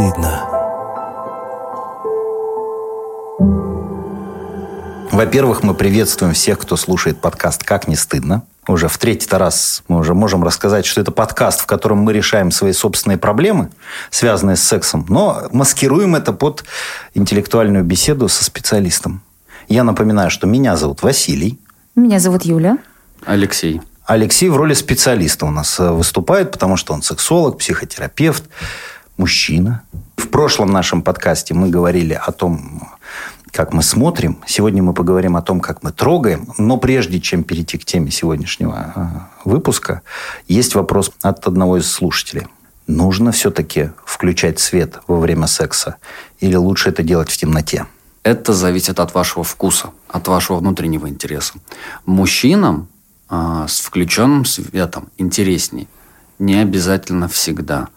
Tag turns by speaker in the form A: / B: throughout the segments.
A: стыдно?
B: Во-первых, мы приветствуем всех, кто слушает подкаст «Как не стыдно». Уже в третий раз мы уже можем рассказать, что это подкаст, в котором мы решаем свои собственные проблемы, связанные с сексом, но маскируем это под интеллектуальную беседу со специалистом. Я напоминаю, что меня зовут Василий.
C: Меня зовут Юля.
D: Алексей.
B: Алексей в роли специалиста у нас э, выступает, потому что он сексолог, психотерапевт, мужчина. В прошлом нашем подкасте мы говорили о том, как мы смотрим. Сегодня мы поговорим о том, как мы трогаем. Но прежде чем перейти к теме сегодняшнего э, выпуска, есть вопрос от одного из слушателей. Нужно все-таки включать свет во время секса? Или лучше это делать в темноте?
D: Это зависит от вашего вкуса, от вашего внутреннего интереса. Мужчинам а, с включенным светом интересней. Не обязательно всегда.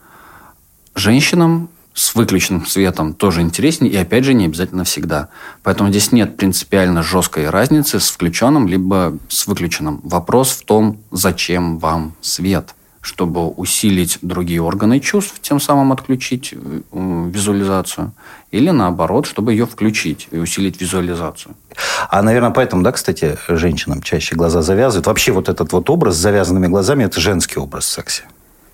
D: Женщинам с выключенным светом тоже интереснее, и опять же не обязательно всегда. Поэтому здесь нет принципиально жесткой разницы с включенным либо с выключенным. Вопрос в том, зачем вам свет – чтобы усилить другие органы чувств, тем самым отключить э, визуализацию, или наоборот, чтобы ее включить и усилить визуализацию.
B: А, наверное, поэтому, да, кстати, женщинам чаще глаза завязывают. Вообще вот этот вот образ с завязанными глазами – это женский образ в сексе.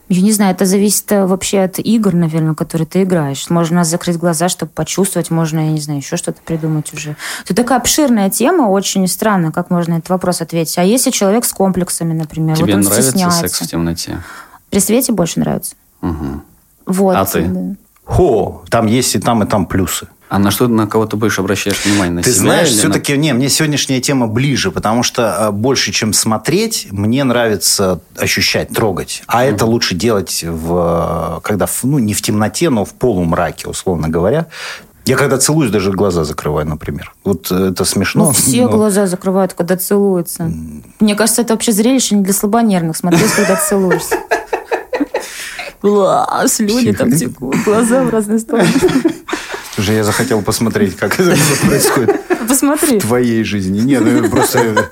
C: Я не знаю, это зависит э, вообще от игр, наверное, которые ты играешь. Можно закрыть глаза, чтобы почувствовать, можно, я не знаю, еще что-то придумать уже. Это такая обширная тема, очень странно, как можно этот вопрос ответить. А если человек с комплексами, например,
D: Тебе
C: вот он
D: нравится
C: стесняется.
D: секс в темноте?
C: При свете больше нравится.
D: Угу.
C: Вот.
D: А ты?
C: да.
B: Хо, там есть и там, и там плюсы.
D: А на что на кого ты больше обращаешь внимание? На
B: Ты
D: себя
B: знаешь,
D: или на-
B: все-таки, не, мне сегодняшняя тема ближе, потому что э, больше, чем смотреть, мне нравится ощущать, трогать. А это лучше делать, в, когда, ну, не в темноте, но в полумраке, условно говоря. Я когда целуюсь, даже глаза закрываю, например. Вот э, это смешно.
C: Ну, все
B: но-
C: глаза закрывают, когда целуются. Мне кажется, это вообще зрелище не для слабонервных. Смотреть, когда целуешься. Слюни там текут, глаза в разные стороны.
B: Уже я захотел посмотреть, как это происходит
C: Посмотри.
B: в твоей жизни. Нет, ну, это просто...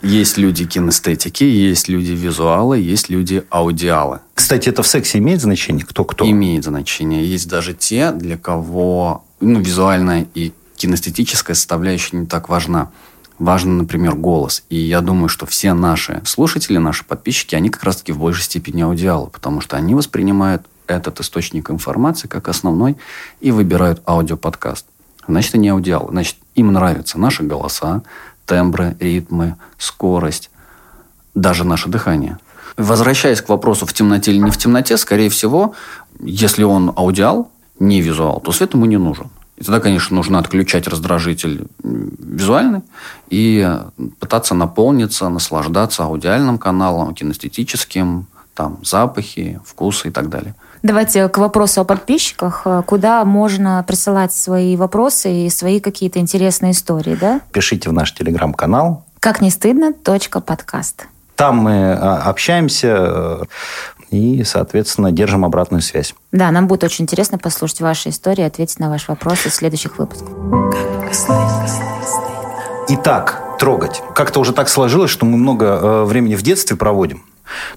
D: Есть люди кинестетики, есть люди визуалы, есть люди аудиалы.
B: Кстати, это в сексе имеет значение? Кто-кто?
D: Имеет значение. Есть даже те, для кого ну, визуальная и кинестетическая составляющая не так важна. Важен, например, голос. И я думаю, что все наши слушатели, наши подписчики, они как раз-таки в большей степени аудиалы, потому что они воспринимают этот источник информации как основной и выбирают аудиоподкаст. Значит, они аудиалы. Значит, им нравятся наши голоса, тембры, ритмы, скорость, даже наше дыхание. Возвращаясь к вопросу, в темноте или не в темноте, скорее всего, если он аудиал, не визуал, то свет ему не нужен. И тогда, конечно, нужно отключать раздражитель визуальный и пытаться наполниться, наслаждаться аудиальным каналом, кинестетическим, там, запахи, вкусы и так далее.
C: Давайте к вопросу о подписчиках. Куда можно присылать свои вопросы и свои какие-то интересные истории, да?
B: Пишите в наш телеграм-канал.
C: Как не стыдно, точка подкаст.
B: Там мы а, общаемся э, и, соответственно, держим обратную связь.
C: Да, нам будет очень интересно послушать ваши истории, ответить на ваши вопросы в следующих выпусках.
B: Итак, трогать. Как-то уже так сложилось, что мы много э, времени в детстве проводим.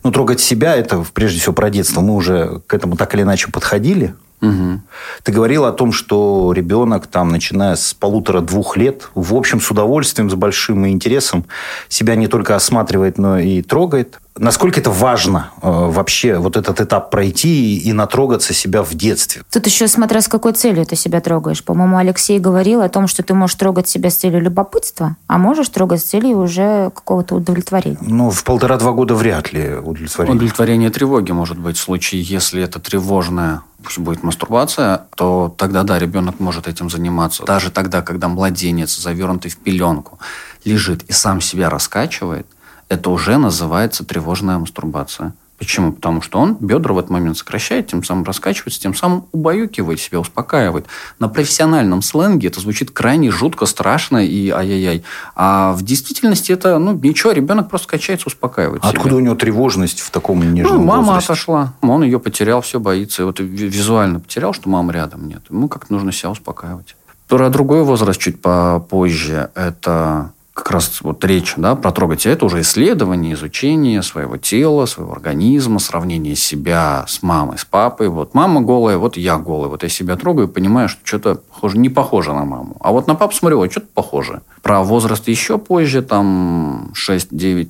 B: Ну, трогать себя – это прежде всего про детство. Мы уже к этому так или иначе подходили.
D: Мгм.
B: Ты говорил о том, что ребенок, там, начиная с полутора-двух лет, в общем, с удовольствием, с большим интересом себя не только осматривает, но и трогает. Насколько это важно э, вообще вот этот этап пройти и, и натрогаться себя в детстве?
C: Тут еще смотря с какой целью ты себя трогаешь. По-моему, Алексей говорил о том, что ты можешь трогать себя с целью любопытства, а можешь трогать с целью уже какого-то удовлетворения.
B: Ну, в полтора-два года вряд ли удовлетворение.
D: Удовлетворение тревоги может быть в случае, если это тревожная пусть будет мастурбация, то тогда, да, ребенок может этим заниматься. Даже тогда, когда младенец, завернутый в пеленку, лежит и сам себя раскачивает, это уже называется тревожная мастурбация. Почему? Потому что он бедра в этот момент сокращает, тем самым раскачивается, тем самым убаюкивает себя, успокаивает. На профессиональном сленге это звучит крайне жутко, страшно и ай-яй-яй. А в действительности это, ну, ничего, ребенок просто качается, успокаивает себя.
B: Откуда у него тревожность в таком нежном
D: Ну, мама
B: возрасте?
D: отошла. Он ее потерял, все боится. И вот ви- визуально потерял, что мамы рядом нет. Ему как-то нужно себя успокаивать. Про другой возраст чуть попозже. Это как раз вот речь да, про трогать, это уже исследование, изучение своего тела, своего организма, сравнение себя с мамой, с папой. Вот мама голая, вот я голый. Вот я себя трогаю понимаю, что что-то похоже, не похоже на маму. А вот на папу смотрю, вот что-то похоже. Про возраст еще позже, там 6, 9,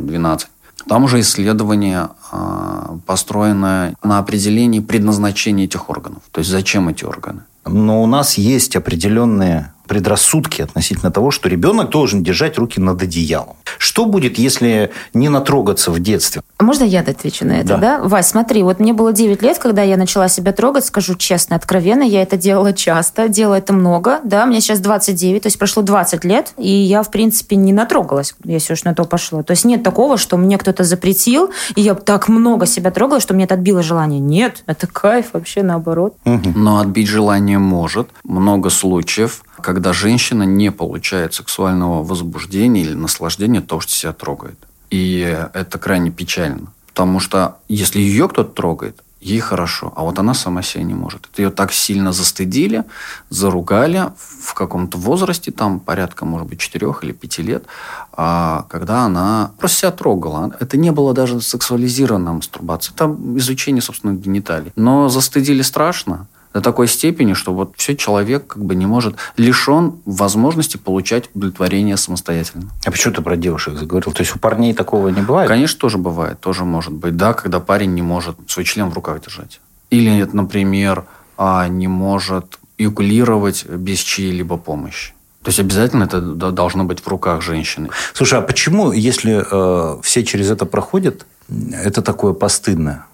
D: 12. Там уже исследование э, построено на определении предназначения этих органов. То есть зачем эти органы.
B: Но у нас есть определенные предрассудки относительно того, что ребенок должен держать руки над одеялом. Что будет, если не натрогаться в детстве?
C: Можно я отвечу на это, да? да? Вась, смотри, вот мне было 9 лет, когда я начала себя трогать, скажу честно, откровенно, я это делала часто, делала это много, да, мне сейчас 29, то есть прошло 20 лет, и я, в принципе, не натрогалась, если уж на то пошло. То есть нет такого, что мне кто-то запретил, и я так много себя трогала, что мне это отбило желание. Нет, это кайф вообще наоборот.
D: Но отбить желание может. Много случаев когда женщина не получает сексуального возбуждения или наслаждения от того, что себя трогает. И это крайне печально. Потому что если ее кто-то трогает, ей хорошо, а вот она сама себя не может. Это ее так сильно застыдили, заругали в каком-то возрасте, там порядка, может быть, 4 или 5 лет, а когда она просто себя трогала. Это не было даже сексуализированная мастурбация. Это изучение, собственно, гениталий. Но застыдили страшно, до такой степени, что вот все человек как бы не может, лишен возможности получать удовлетворение самостоятельно.
B: А почему ты про девушек заговорил? То есть у парней такого не бывает?
D: Конечно, тоже бывает. Тоже может быть. Да, когда парень не может свой член в руках держать. Или, например, а, не может эякулировать без чьей-либо помощи. То есть обязательно это должно быть в руках женщины.
B: Слушай, а почему, если э, все через это проходят, это такое постыдное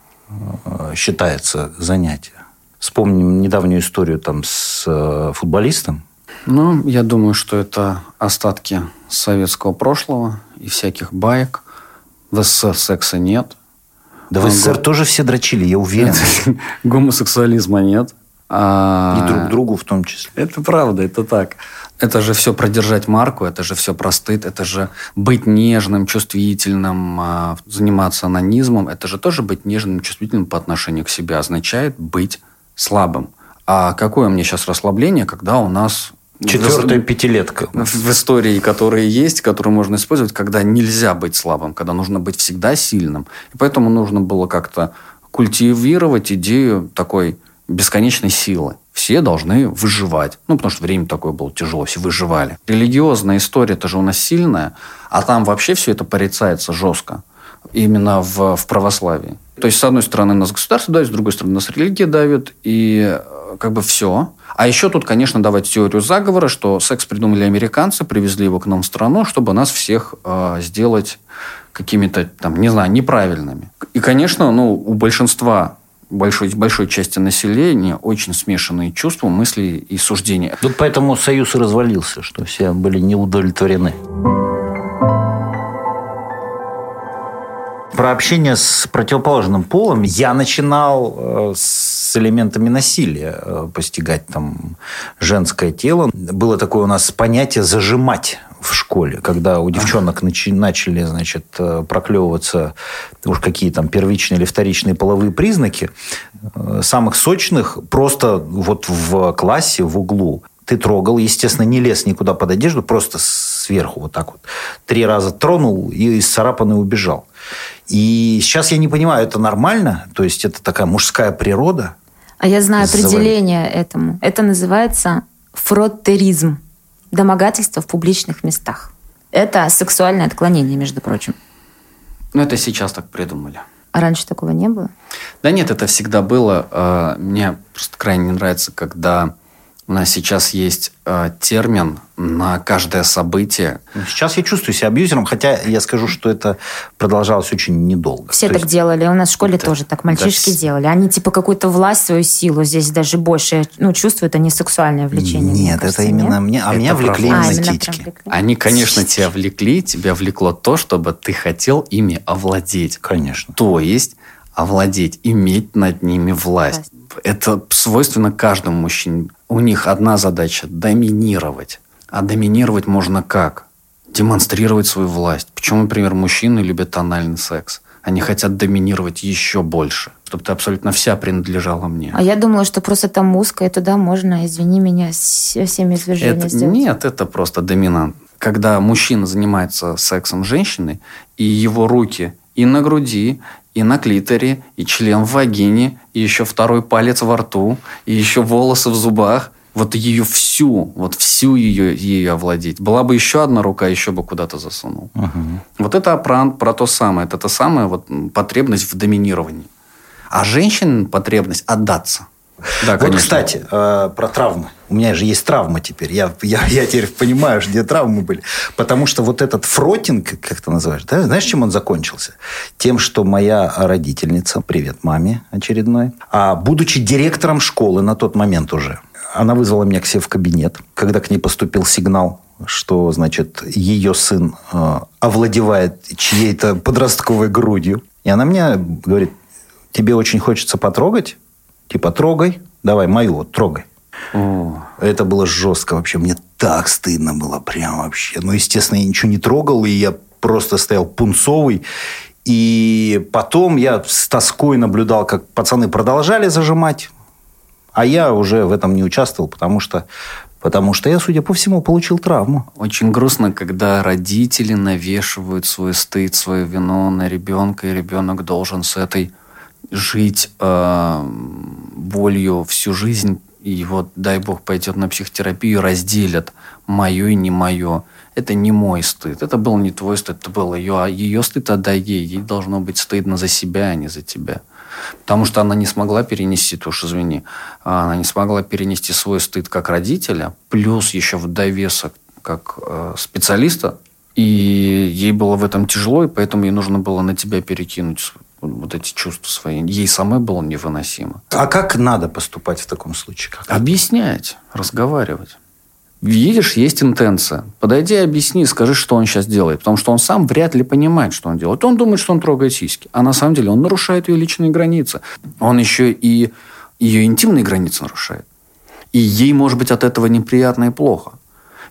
B: э, считается занятие? Вспомним недавнюю историю там с э, футболистом.
D: Ну, я думаю, что это остатки советского прошлого и всяких баек. В СССР секса нет.
B: Да в СССР тоже все дрочили, я уверен.
D: Гомосексуализма нет.
B: А... И друг другу в том числе.
D: Это правда, это так. Это же все продержать марку, это же все про стыд, это же быть нежным, чувствительным, а, заниматься анонизмом. Это же тоже быть нежным, чувствительным по отношению к себе означает быть слабым. А какое мне сейчас расслабление, когда у нас
B: Четвертая пятилетка.
D: В истории, которые есть, которые можно использовать, когда нельзя быть слабым, когда нужно быть всегда сильным. И поэтому нужно было как-то культивировать идею такой бесконечной силы. Все должны выживать. Ну, потому что время такое было тяжело, все выживали. Религиозная история, это же у нас сильная, а там вообще все это порицается жестко. Именно в, в православии. То есть, с одной стороны, нас государство давит, с другой стороны, нас религия давит, и э, как бы все. А еще тут, конечно, давать теорию заговора, что секс придумали американцы, привезли его к нам в страну, чтобы нас всех э, сделать какими-то, там, не знаю, неправильными. И, конечно, ну, у большинства большой, большой части населения очень смешанные чувства, мысли и суждения.
B: Вот поэтому Союз и развалился, что все были неудовлетворены. Про общение с противоположным полом я начинал э, с элементами насилия э, постигать там женское тело. Было такое у нас понятие «зажимать» в школе, когда у девчонок начали, значит, э, проклевываться уж какие там первичные или вторичные половые признаки, самых сочных просто вот в классе, в углу ты трогал, естественно, не лез никуда под одежду, просто сверху вот так вот. Три раза тронул и исцарапанный убежал. И сейчас я не понимаю, это нормально? То есть это такая мужская природа?
C: А я знаю определение этому. Это называется фроттеризм. Домогательство в публичных местах. Это сексуальное отклонение, между прочим.
D: Ну, это сейчас так придумали.
C: А раньше такого не было?
D: Да нет, это всегда было. А, мне просто крайне не нравится, когда у нас сейчас есть э, термин на каждое событие.
B: Сейчас я чувствую себя абьюзером, хотя я скажу, что это продолжалось очень недолго.
C: Все То так есть... делали. У нас в школе это, тоже так мальчишки это... делали. Они типа какую-то власть, свою силу здесь даже больше ну, чувствуют, они сексуальное влечение.
B: Нет, кажется, это именно нет? мне. А это меня влекли именно а, титьки. Влекли.
D: Они, конечно, тебя влекли, тебя влекло то, чтобы ты хотел ими овладеть.
B: Конечно.
D: То есть овладеть, иметь над ними власть. власть. Это свойственно каждому мужчине у них одна задача – доминировать. А доминировать можно как? Демонстрировать свою власть. Почему, например, мужчины любят тональный секс? Они хотят доминировать еще больше, чтобы ты абсолютно вся принадлежала мне.
C: А я думала, что просто там узко, и туда можно, извини меня, всеми извержения
D: это,
C: сделать.
D: Нет, это просто доминант. Когда мужчина занимается сексом с женщиной, и его руки и на груди, и на клиторе, и член в вагине, и еще второй палец во рту, и еще волосы в зубах – вот ее всю, вот всю ее, ее овладеть. Была бы еще одна рука, еще бы куда-то засунул. Угу. Вот это про, про то самое. Это та самая вот потребность в доминировании. А женщин потребность отдаться.
B: Да, вот, кстати, э, про травмы. У меня же есть травма теперь. Я, я, я теперь понимаю, где травмы были. Потому что вот этот фротинг, как ты называешь, да, знаешь, чем он закончился? Тем, что моя родительница, привет маме очередной, а будучи директором школы на тот момент уже, она вызвала меня к себе в кабинет, когда к ней поступил сигнал, что, значит, ее сын э, овладевает чьей-то подростковой грудью. И она мне говорит, тебе очень хочется потрогать? Типа, трогай, давай, мою вот, трогай. О. Это было жестко вообще. Мне так стыдно было прям вообще. Ну, естественно, я ничего не трогал, и я просто стоял пунцовый. И потом я с тоской наблюдал, как пацаны продолжали зажимать а я уже в этом не участвовал, потому что Потому что я, судя по всему, получил травму.
D: Очень грустно, когда родители навешивают свой стыд, свою вину на ребенка, и ребенок должен с этой жить э, болью всю жизнь. И вот, дай бог, пойдет на психотерапию, разделят мое и не мое. Это не мой стыд. Это был не твой стыд, это был ее, а ее стыд отдай ей. Ей должно быть стыдно за себя, а не за тебя. Потому что она не смогла перенести, то уж извини, она не смогла перенести свой стыд как родителя, плюс еще в довесок как э, специалиста, и ей было в этом тяжело, и поэтому ей нужно было на тебя перекинуть вот эти чувства свои. Ей самой было невыносимо.
B: А как надо поступать в таком случае? Как
D: Объяснять, разговаривать. Видишь, есть интенция. Подойди объясни, скажи, что он сейчас делает. Потому что он сам вряд ли понимает, что он делает. Он думает, что он трогает сиськи. А на самом деле он нарушает ее личные границы. Он еще и ее интимные границы нарушает. И ей, может быть, от этого неприятно и плохо.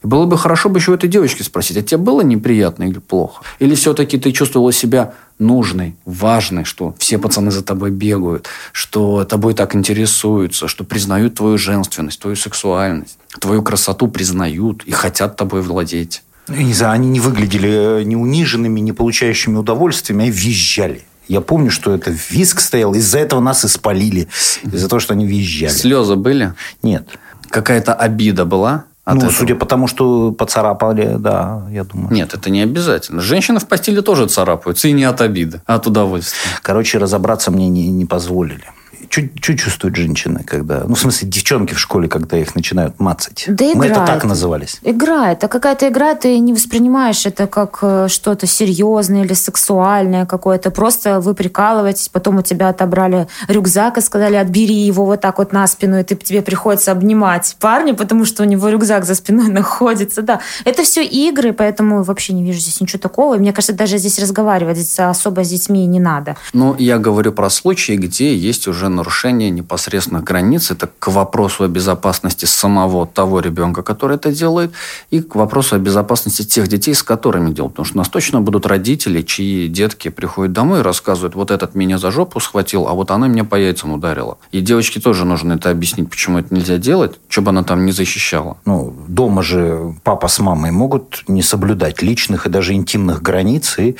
D: И было бы хорошо бы еще у этой девочки спросить, а тебе было неприятно или плохо? Или все-таки ты чувствовала себя нужной, важной, что все пацаны за тобой бегают, что тобой так интересуются, что признают твою женственность, твою сексуальность, твою красоту признают и хотят тобой владеть.
B: Ну, я не знаю, они не выглядели э, не униженными, не получающими удовольствиями, а визжали. Я помню, что это виск стоял, из-за этого нас испалили, из-за того, что они визжали.
D: Слезы были?
B: Нет.
D: Какая-то обида была?
B: От ну, этого. судя по тому, что поцарапали, да, я думаю.
D: Нет, это не обязательно. Женщины в постели тоже царапаются, и не от обиды, а от удовольствия.
B: Короче, разобраться мне не, не позволили. Что чувствуют женщины, когда... Ну, в смысле, девчонки в школе, когда их начинают мацать?
C: Да
B: Мы
C: играет.
B: это так назывались.
C: Играет. А какая-то игра, ты не воспринимаешь это как э, что-то серьезное или сексуальное какое-то. Просто вы прикалываетесь, потом у тебя отобрали рюкзак и сказали, отбери его вот так вот на спину, и ты, тебе приходится обнимать парня, потому что у него рюкзак за спиной находится. Да, это все игры, поэтому вообще не вижу здесь ничего такого. И мне кажется, даже здесь разговаривать здесь особо с детьми не надо.
D: Ну, я говорю про случаи, где есть уже нарушение непосредственных границ. Это к вопросу о безопасности самого того ребенка, который это делает, и к вопросу о безопасности тех детей, с которыми делают. Потому что у нас точно будут родители, чьи детки приходят домой и рассказывают, вот этот меня за жопу схватил, а вот она меня по яйцам ударила. И девочке тоже нужно это объяснить, почему это нельзя делать, чтобы она там не защищала.
B: Ну, дома же папа с мамой могут не соблюдать личных и даже интимных границ и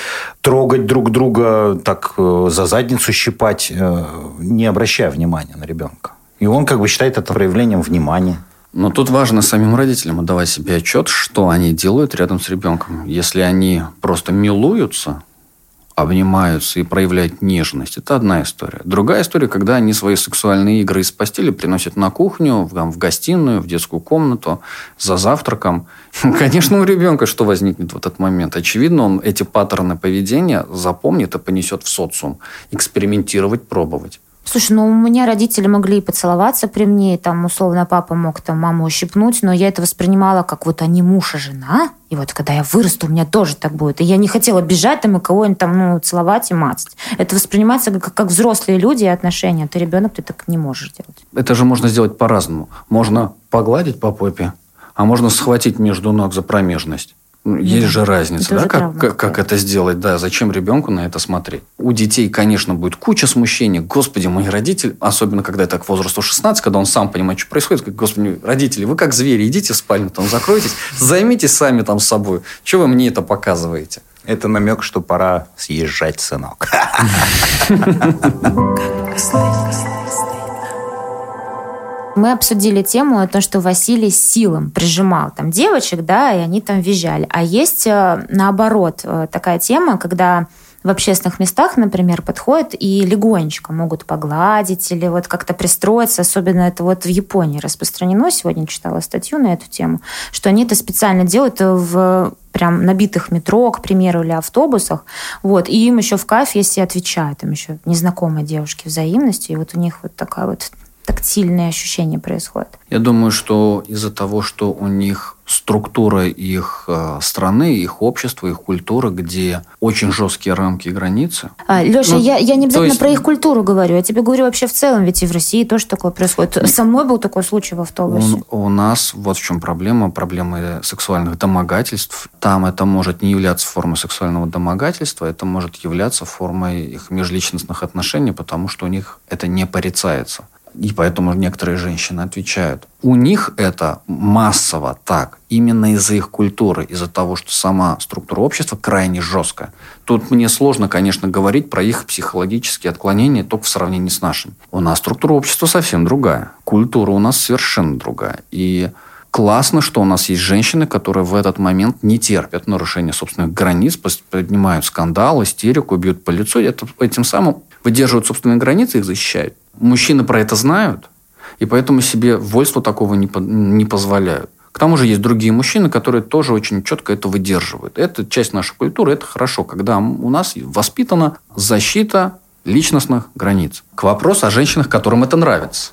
B: трогать друг друга, так э, за задницу щипать, э, не обращая внимания на ребенка. И он как бы считает это проявлением внимания.
D: Но тут важно самим родителям отдавать себе отчет, что они делают рядом с ребенком. Если они просто милуются, обнимаются и проявляют нежность. Это одна история. Другая история, когда они свои сексуальные игры из постели приносят на кухню, в, в гостиную, в детскую комнату, за завтраком. Конечно, у ребенка что возникнет в этот момент? Очевидно, он эти паттерны поведения запомнит и понесет в социум. Экспериментировать, пробовать.
C: Слушай, ну у меня родители могли и поцеловаться при мне, и там условно папа мог там маму ущипнуть, но я это воспринимала как вот они муж и жена, и вот когда я вырасту, у меня тоже так будет. И я не хотела бежать там и кого-нибудь там ну, целовать и мацать. Это воспринимается как, как взрослые люди и отношения. Ты ребенок, ты так не можешь делать.
D: Это же можно сделать по-разному. Можно погладить по попе, а можно схватить между ног за промежность Ну, есть же разница, да, как, как, как это сделать, да, зачем ребенку на это смотреть. У детей, конечно, будет куча смущений. Господи, мои родители, особенно когда это к возрасту 16, когда он сам понимает, что происходит, как, господи, родители, вы как звери, идите в спальню, там закройтесь, займитесь сами там собой. Чего вы мне это показываете?
B: Это намек, что пора съезжать, сынок.
C: Мы обсудили тему о том, что Василий силом прижимал там девочек, да, и они там визжали. А есть э, наоборот э, такая тема, когда в общественных местах, например, подходят и легонечко могут погладить или вот как-то пристроиться. Особенно это вот в Японии распространено. Сегодня читала статью на эту тему, что они это специально делают в прям набитых метро, к примеру, или автобусах. Вот. И им еще в кайф, если отвечают, им еще незнакомые девушки взаимности. И вот у них вот такая вот тактильные ощущения происходят?
D: Я думаю, что из-за того, что у них структура их э, страны, их общества, их культуры, где очень жесткие рамки и границы.
C: А, Леша, ну, я, я не обязательно есть... про их культуру говорю, я тебе говорю вообще в целом, ведь и в России тоже такое происходит. Со мной был такой случай в автобусе.
D: У, у нас вот в чем проблема, проблема сексуальных домогательств. Там это может не являться формой сексуального домогательства, это может являться формой их межличностных отношений, потому что у них это не порицается. И поэтому некоторые женщины отвечают. У них это массово так, именно из-за их культуры, из-за того, что сама структура общества крайне жесткая. Тут мне сложно, конечно, говорить про их психологические отклонения только в сравнении с нашим. У нас структура общества совсем другая. Культура у нас совершенно другая. И классно, что у нас есть женщины, которые в этот момент не терпят нарушения собственных границ, поднимают скандал, истерику, бьют по лицу, это, этим самым выдерживают собственные границы, их защищают. Мужчины про это знают, и поэтому себе вольство такого не, не позволяют. К тому же есть другие мужчины, которые тоже очень четко это выдерживают. Это часть нашей культуры, это хорошо, когда у нас воспитана защита личностных границ. К вопросу о женщинах, которым это нравится.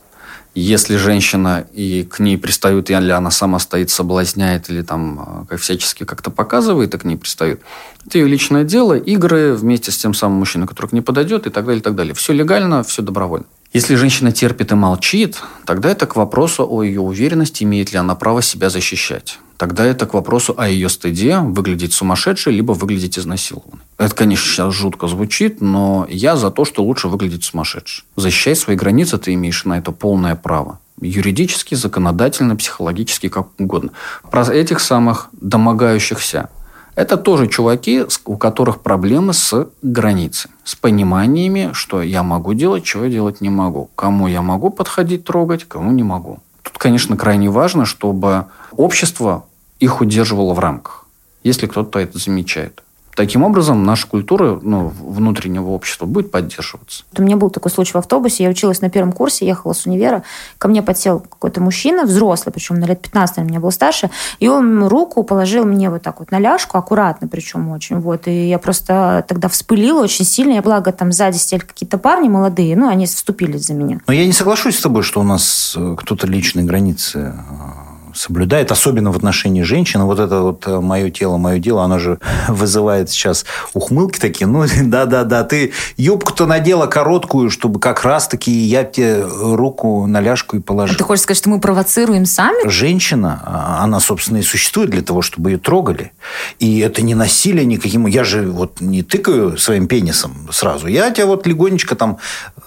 D: Если женщина и к ней пристают, или она сама стоит, соблазняет, или там как всячески как-то показывает, и к ней пристают, это ее личное дело, игры вместе с тем самым мужчиной, который к ней подойдет, и так далее, и так далее. Все легально, все добровольно. Если женщина терпит и молчит, тогда это к вопросу о ее уверенности, имеет ли она право себя защищать. Тогда это к вопросу о ее стыде, выглядеть сумасшедшей, либо выглядеть изнасилованной. Это, конечно, сейчас жутко звучит, но я за то, что лучше выглядеть сумасшедшей. Защищать свои границы ты имеешь на это полное право. Юридически, законодательно, психологически, как угодно. Про этих самых домогающихся это тоже чуваки, у которых проблемы с границей, с пониманиями, что я могу делать, чего я делать не могу. Кому я могу подходить, трогать, кому не могу. Тут, конечно, крайне важно, чтобы общество их удерживало в рамках, если кто-то это замечает. Таким образом, наша культура ну, внутреннего общества будет поддерживаться.
C: У меня был такой случай в автобусе. Я училась на первом курсе, ехала с универа. Ко мне подсел какой-то мужчина, взрослый, причем на лет 15, наверное, меня был старше. И он руку положил мне вот так вот на ляжку, аккуратно причем очень. Вот. И я просто тогда вспылила очень сильно. Я, благо, там сзади сидели какие-то парни молодые, ну, они вступились за меня.
B: Но я не соглашусь с тобой, что у нас э, кто-то личные границы э, соблюдает, особенно в отношении женщин. Вот это вот э, мое тело, мое дело, оно же вызывает сейчас ухмылки такие. Ну, да-да-да, ты юбку-то надела короткую, чтобы как раз-таки я тебе руку на ляжку и положил. А
C: ты хочешь сказать, что мы провоцируем сами?
B: Женщина, а, она, собственно, и существует для того, чтобы ее трогали. И это не насилие никаким. Я же вот не тыкаю своим пенисом сразу. Я тебя вот легонечко там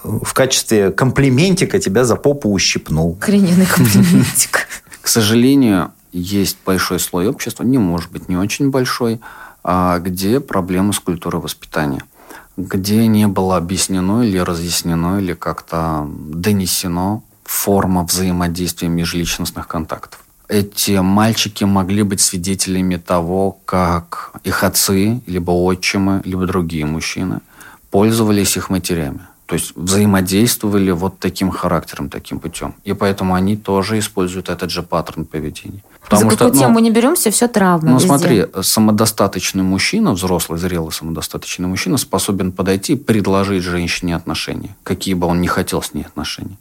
B: э, в качестве комплиментика тебя за попу ущипнул.
C: Охрененный комплиментик.
D: К сожалению, есть большой слой общества, не может быть не очень большой, а где проблемы с культурой воспитания где не было объяснено или разъяснено, или как-то донесено форма взаимодействия межличностных контактов. Эти мальчики могли быть свидетелями того, как их отцы, либо отчимы, либо другие мужчины пользовались их матерями. То есть взаимодействовали вот таким характером, таким путем. И поэтому они тоже используют этот же паттерн поведения.
C: Потому За какую что, тему ну, не беремся, все травма.
D: Ну, везде. смотри, самодостаточный мужчина, взрослый, зрелый самодостаточный мужчина способен подойти и предложить женщине отношения, какие бы он не хотел с ней отношения.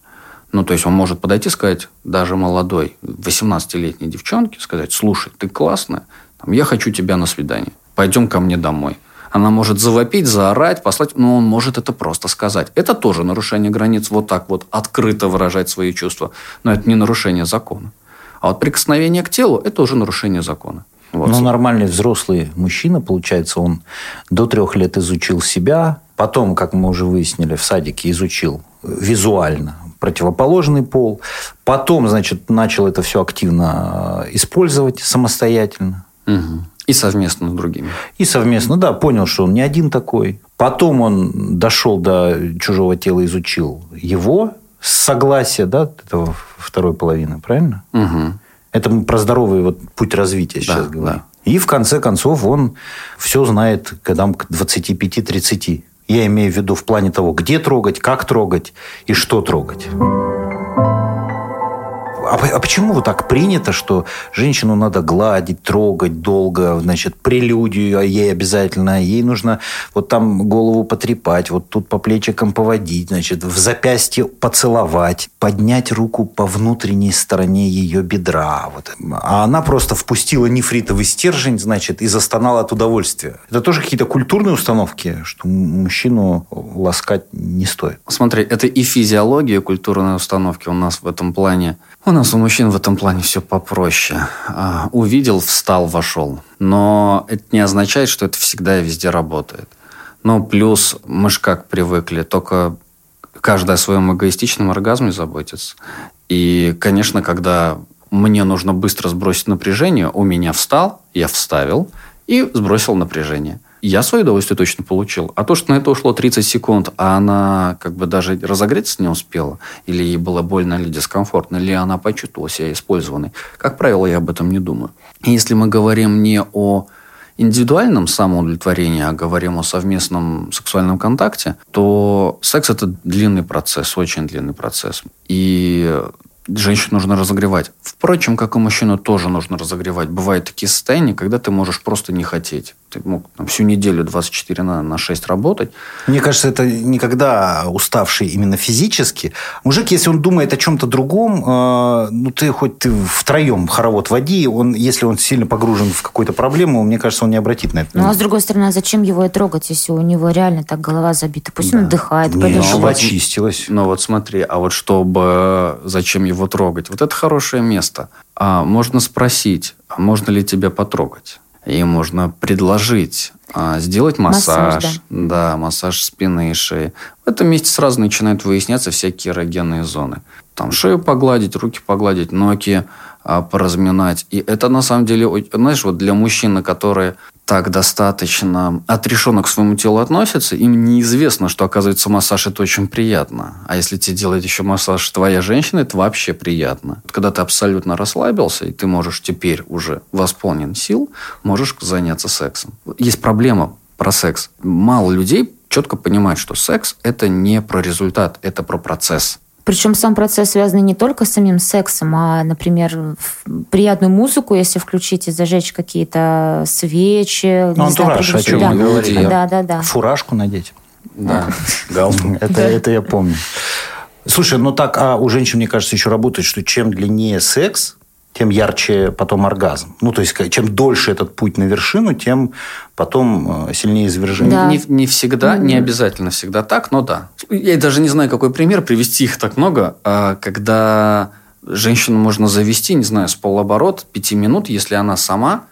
D: Ну, то есть он может подойти и сказать, даже молодой, 18-летней девчонке, сказать, слушай, ты классная, я хочу тебя на свидание, пойдем ко мне домой. Она может завопить, заорать, послать, но он может это просто сказать. Это тоже нарушение границ, вот так вот открыто выражать свои чувства. Но это не нарушение закона. А вот прикосновение к телу – это уже нарушение закона.
B: Вот. Ну, нормальный взрослый мужчина, получается, он до трех лет изучил себя, потом, как мы уже выяснили, в садике изучил визуально противоположный пол, потом, значит, начал это все активно э, использовать самостоятельно.
D: Угу. И совместно с другими.
B: И совместно, да, понял, что он не один такой. Потом он дошел до чужого тела, изучил его с согласия, да, этого второй половины, правильно?
D: Угу.
B: Это мы про здоровый вот путь развития сейчас да, говорим. Да. И в конце концов он все знает годам к 25-30. Я имею в виду в плане того, где трогать, как трогать и что трогать. А, а почему вот так принято, что женщину надо гладить, трогать долго, значит, прелюдию а ей обязательно, ей нужно вот там голову потрепать, вот тут по плечикам поводить, значит, в запястье поцеловать, поднять руку по внутренней стороне ее бедра. Вот. А она просто впустила нефритовый стержень, значит, и застонала от удовольствия. Это тоже какие-то культурные установки, что мужчину ласкать не стоит.
D: Смотри, это и физиология, и культурные установки у нас в этом плане. У нас у мужчин в этом плане все попроще. А, увидел, встал, вошел. Но это не означает, что это всегда и везде работает. Ну, плюс мы же как привыкли, только каждый о своем эгоистичном оргазме заботится. И, конечно, когда мне нужно быстро сбросить напряжение, у меня встал, я вставил и сбросил напряжение я свое удовольствие точно получил. А то, что на это ушло 30 секунд, а она как бы даже разогреться не успела, или ей было больно или дискомфортно, или она почувствовала себя использованной, как правило, я об этом не думаю. И если мы говорим не о индивидуальном самоудовлетворении, а говорим о совместном сексуальном контакте, то секс – это длинный процесс, очень длинный процесс. И женщину нужно разогревать. Впрочем, как и мужчину тоже нужно разогревать. Бывают такие состояния, когда ты можешь просто не хотеть. Ты мог там, всю неделю 24 на, на 6 работать.
B: Мне кажется, это никогда уставший именно физически. Мужик, если он думает о чем-то другом, э, ну, ты хоть ты втроем хоровод води, он, если он сильно погружен в какую-то проблему, мне кажется, он не обратит на это.
C: Ну, а с другой стороны, а зачем его и трогать, если у него реально так голова забита? Пусть да. он отдыхает,
B: не,
C: подышит.
B: Ну, очистилась.
D: Ну, вот смотри, а вот чтобы... Зачем его трогать? Вот это хорошее место. А можно спросить, а можно ли тебя потрогать? И можно предложить а, сделать массаж. массаж да. да, массаж спины и шеи. В этом месте сразу начинают выясняться всякие эрогенные зоны. Там шею погладить, руки погладить, ноги а, поразминать. И это на самом деле, знаешь, вот для мужчины, которые так достаточно отрешенно к своему телу относятся, им неизвестно, что, оказывается, массаж – это очень приятно. А если тебе делает еще массаж твоя женщина, это вообще приятно. Когда ты абсолютно расслабился, и ты можешь теперь уже восполнен сил, можешь заняться сексом. Есть проблема про секс. Мало людей четко понимают, что секс – это не про результат, это про процесс.
C: Причем сам процесс связан не только с самим сексом, а, например, приятную музыку, если включить и зажечь какие-то свечи.
B: Ну, антураж, о чем да. мы говорили.
C: Да, да, да.
B: Фуражку надеть.
D: Да, галстук.
B: Это, это я помню. Слушай, ну так, а у женщин, мне кажется, еще работает, что чем длиннее секс, тем ярче потом оргазм. Ну, то есть, чем дольше этот путь на вершину, тем потом э, сильнее извержение.
D: Да. Не, не всегда, не обязательно всегда так, но да. Я даже не знаю, какой пример, привести их так много, а когда женщину можно завести, не знаю, с полоборот, пяти минут, если она сама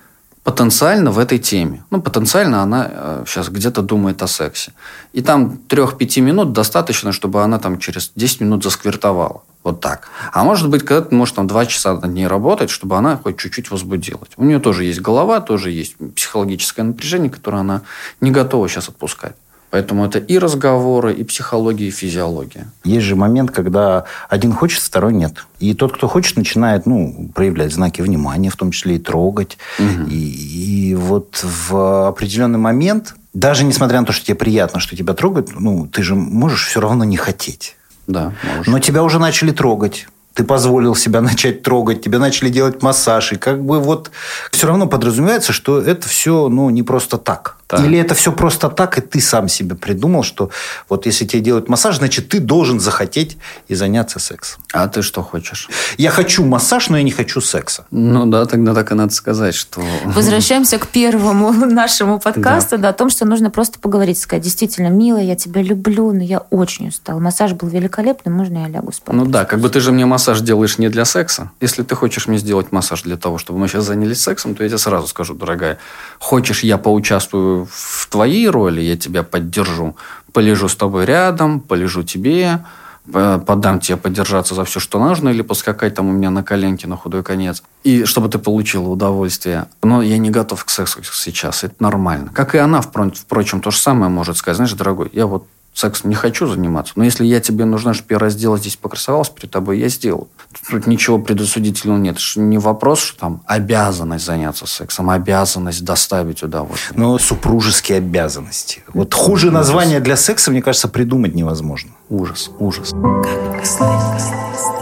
D: потенциально в этой теме. Ну, потенциально она э, сейчас где-то думает о сексе. И там трех-пяти минут достаточно, чтобы она там через 10 минут засквертовала. Вот так. А может быть, когда ты можешь там два часа над ней работать, чтобы она хоть чуть-чуть возбудилась. У нее тоже есть голова, тоже есть психологическое напряжение, которое она не готова сейчас отпускать. Поэтому это и разговоры, и психология, и физиология.
B: Есть же момент, когда один хочет, второй нет. И тот, кто хочет, начинает ну, проявлять знаки внимания, в том числе и трогать. Угу. И, и вот в определенный момент, даже несмотря на то, что тебе приятно, что тебя трогают, ну, ты же можешь все равно не хотеть.
D: Да, можешь.
B: Но тебя уже начали трогать ты позволил себя начать трогать, тебе начали делать массаж, и как бы вот все равно подразумевается, что это все, ну, не просто так. Да. Или это все просто так, и ты сам себе придумал, что вот если тебе делают массаж, значит, ты должен захотеть и заняться сексом.
D: А ты что хочешь?
B: Я хочу массаж, но я не хочу секса.
D: Ну да, тогда так и надо сказать, что...
C: Возвращаемся к первому нашему подкасту, да. да, о том, что нужно просто поговорить, сказать, действительно, милая, я тебя люблю, но я очень устал. Массаж был великолепный, можно я лягу спать?
D: Ну да, как бы ты же мне массаж делаешь не для секса. Если ты хочешь мне сделать массаж для того, чтобы мы сейчас занялись сексом, то я тебе сразу скажу, дорогая, хочешь я поучаствую в твоей роли, я тебя поддержу, полежу с тобой рядом, полежу тебе, подам тебе поддержаться за все, что нужно, или поскакать там у меня на коленке на худой конец. И чтобы ты получила удовольствие. Но я не готов к сексу сейчас, это нормально. Как и она, впрочем, то же самое может сказать. Знаешь, дорогой, я вот сексом не хочу заниматься. Но если я тебе нужна, чтобы я раздела здесь покрасовался перед тобой, я сделаю. Тут ничего предосудительного нет. Это не вопрос, что там обязанность заняться сексом, обязанность доставить удовольствие.
B: Но супружеские обязанности. Вот хуже название для секса, мне кажется, придумать невозможно.
D: Ужас, ужас. Как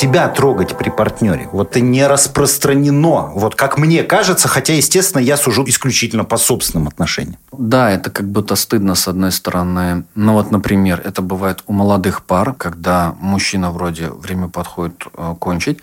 B: себя трогать при партнере. Вот это не распространено. Вот как мне кажется, хотя, естественно, я сужу исключительно по собственным отношениям.
D: Да, это как будто стыдно с одной стороны. Ну вот, например, это бывает у молодых пар, когда мужчина вроде время подходит э, кончить,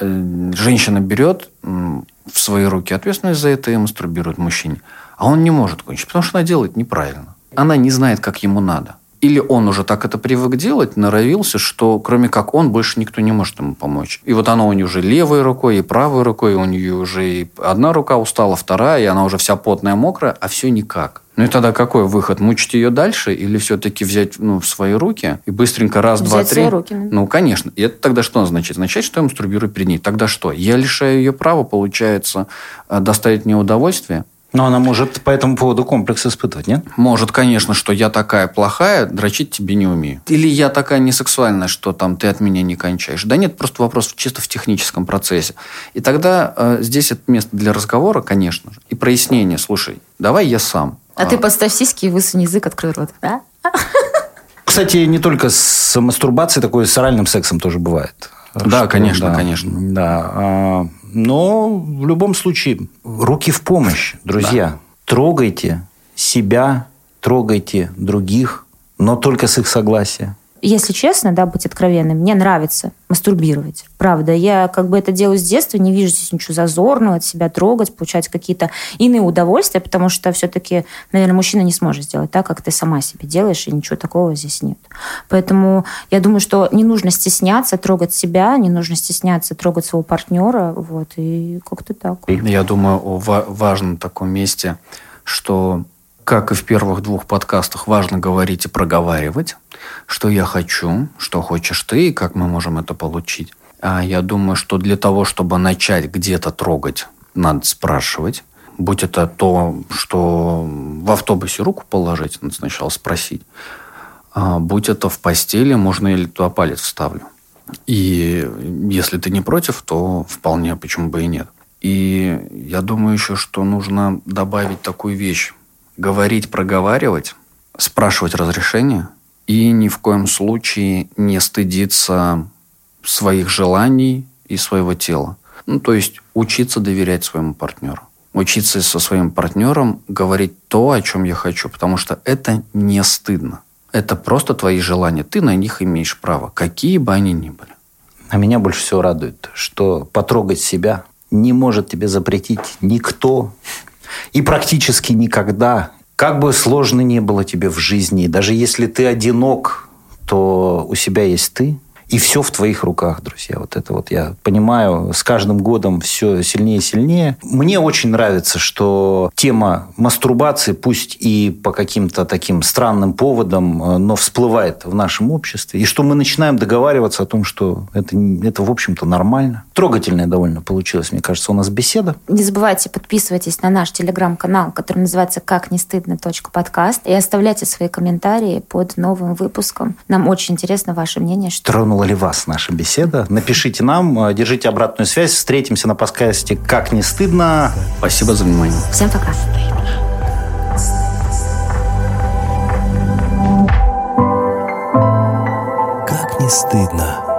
D: э, женщина берет в свои руки ответственность за это и мастурбирует мужчине. А он не может кончить, потому что она делает неправильно. Она не знает, как ему надо или он уже так это привык делать, норовился, что кроме как он, больше никто не может ему помочь. И вот она у нее уже левой рукой и правой рукой, у нее уже и одна рука устала, вторая, и она уже вся потная, мокрая, а все никак. Ну и тогда какой выход? Мучить ее дальше или все-таки взять ну, в свои руки и быстренько раз, взять два, три? руки. Ну, конечно. И это тогда что означает? Означает, что я мастурбирую перед ней. Тогда что? Я лишаю ее права, получается, э, доставить мне удовольствие?
B: Но она может по этому поводу комплекс испытывать, нет?
D: Может, конечно, что я такая плохая, дрочить тебе не умею. Или я такая несексуальная, что там ты от меня не кончаешь. Да нет, просто вопрос чисто в техническом процессе. И тогда э, здесь это место для разговора, конечно же, и прояснения. Слушай, давай я сам.
C: А, а ты поставь сиськи и высунь язык, открой рот. Да?
B: Кстати, не только с мастурбацией, такое с оральным сексом тоже бывает.
D: Да, что, конечно, да, конечно.
B: Да. Но в любом случае, руки в помощь, друзья. Да. Трогайте себя, трогайте других, но только с их согласия
C: если честно, да, быть откровенным, мне нравится мастурбировать. Правда, я как бы это делаю с детства, не вижу здесь ничего зазорного, от себя трогать, получать какие-то иные удовольствия, потому что все-таки, наверное, мужчина не сможет сделать так, как ты сама себе делаешь, и ничего такого здесь нет. Поэтому я думаю, что не нужно стесняться трогать себя, не нужно стесняться трогать своего партнера, вот, и как-то так.
D: Я думаю, о важном таком месте, что как и в первых двух подкастах, важно говорить и проговаривать, что я хочу, что хочешь ты, и как мы можем это получить. А я думаю, что для того, чтобы начать где-то трогать, надо спрашивать. Будь это то, что в автобусе руку положить, надо сначала спросить. А будь это в постели, можно или туда палец вставлю. И если ты не против, то вполне, почему бы и нет. И я думаю еще, что нужно добавить такую вещь говорить, проговаривать, спрашивать разрешение и ни в коем случае не стыдиться своих желаний и своего тела. Ну, то есть учиться доверять своему партнеру. Учиться со своим партнером говорить то, о чем я хочу, потому что это не стыдно. Это просто твои желания. Ты на них имеешь право, какие бы они ни были.
B: А меня больше всего радует, что потрогать себя не может тебе запретить никто, и практически никогда, как бы сложно не было тебе в жизни, даже если ты одинок, то у себя есть ты, и все в твоих руках, друзья. Вот это вот я понимаю, с каждым годом все сильнее и сильнее. Мне очень нравится, что тема мастурбации, пусть и по каким-то таким странным поводам, э, но всплывает в нашем обществе. И что мы начинаем договариваться о том, что это, это в общем-то, нормально. Трогательная довольно получилась, мне кажется, у нас беседа.
C: Не забывайте, подписывайтесь на наш телеграм-канал, который называется «Как не стыдно. подкаст» и оставляйте свои комментарии под новым выпуском. Нам очень интересно ваше мнение.
B: Что... Тронула Затронула ли вас наша беседа? Напишите нам, э, держите обратную связь. Встретимся на подкасте «Как не стыдно».
D: Спасибо за внимание.
C: Всем пока.
A: Как не стыдно.